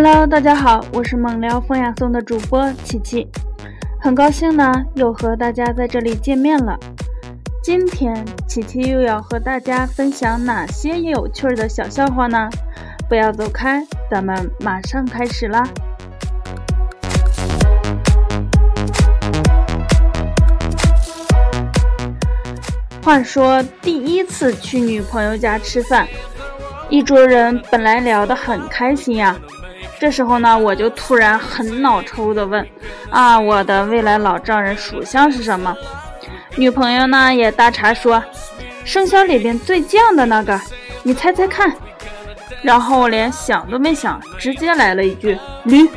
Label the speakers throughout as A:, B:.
A: Hello，大家好，我是猛聊风雅颂的主播琪琪，很高兴呢又和大家在这里见面了。今天琪琪又要和大家分享哪些有趣的小笑话呢？不要走开，咱们马上开始啦。话说第一次去女朋友家吃饭，一桌人本来聊得很开心呀。这时候呢，我就突然很脑抽的问：“啊，我的未来老丈人属相是什么？”女朋友呢也搭茬说：“生肖里边最犟的那个，你猜猜看。”然后我连想都没想，直接来了一句：“驴。”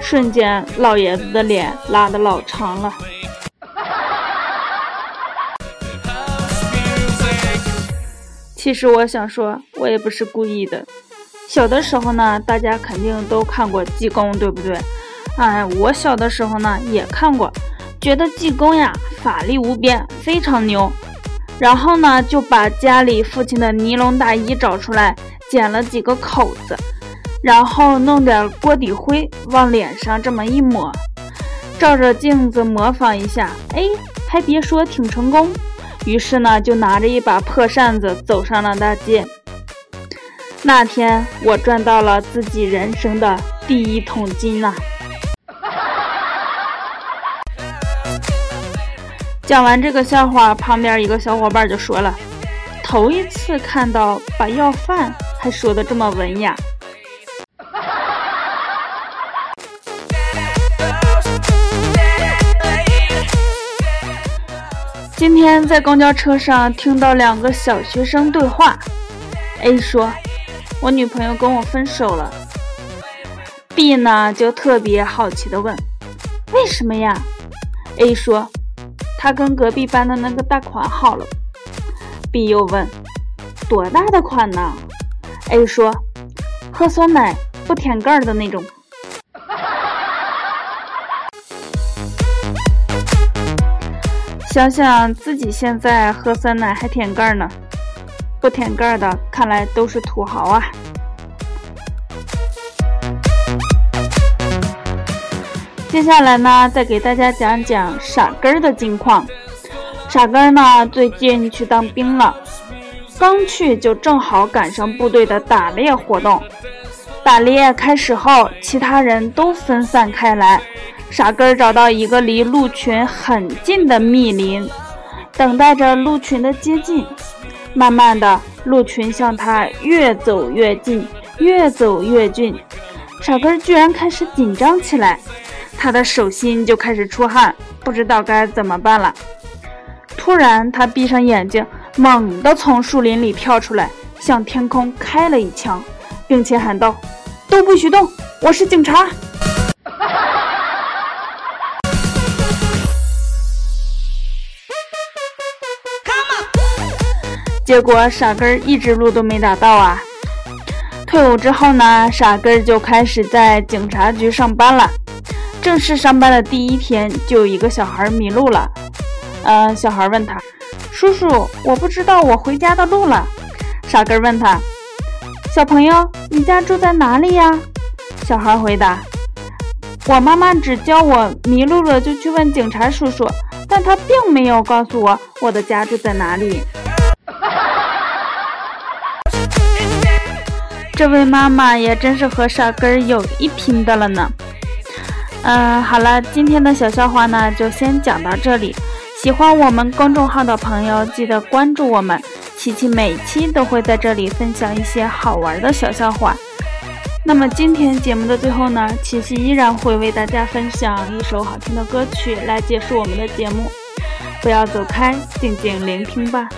A: 瞬间，老爷子的脸拉的老长了。其实我想说，我也不是故意的。小的时候呢，大家肯定都看过济公，对不对？哎，我小的时候呢也看过，觉得济公呀法力无边，非常牛。然后呢，就把家里父亲的尼龙大衣找出来，剪了几个口子，然后弄点锅底灰往脸上这么一抹，照着镜子模仿一下，哎，还别说，挺成功。于是呢，就拿着一把破扇子走上了大街。那天我赚到了自己人生的第一桶金呐！讲完这个笑话，旁边一个小伙伴就说了：“头一次看到把要饭还说的这么文雅。”今天在公交车上听到两个小学生对话，A 说：“我女朋友跟我分手了。”B 呢就特别好奇的问：“为什么呀？”A 说：“她跟隔壁班的那个大款好了。”B 又问：“多大的款呢？”A 说：“喝酸奶不舔盖的那种。”想想自己现在喝酸奶还舔盖呢，不舔盖的看来都是土豪啊！接下来呢，再给大家讲讲傻根儿的近况。傻根儿呢，最近去当兵了，刚去就正好赶上部队的打猎活动。打猎开始后，其他人都分散开来。傻根儿找到一个离鹿群很近的密林，等待着鹿群的接近。慢慢的，鹿群向他越走越近，越走越近。傻根儿居然开始紧张起来，他的手心就开始出汗，不知道该怎么办了。突然，他闭上眼睛，猛地从树林里跳出来，向天空开了一枪，并且喊道：“都不许动，我是警察。”结果傻根儿一直路都没打到啊！退伍之后呢，傻根儿就开始在警察局上班了。正式上班的第一天，就有一个小孩迷路了。呃，小孩问他：“叔叔，我不知道我回家的路了。”傻根儿问他：“小朋友，你家住在哪里呀？”小孩回答：“我妈妈只教我迷路了就去问警察叔叔，但他并没有告诉我我的家住在哪里。”这位妈妈也真是和傻根儿有一拼的了呢。嗯，好了，今天的小笑话呢就先讲到这里。喜欢我们公众号的朋友，记得关注我们，琪琪每期都会在这里分享一些好玩的小笑话。那么今天节目的最后呢，琪琪依然会为大家分享一首好听的歌曲来结束我们的节目。不要走开，静静聆听吧。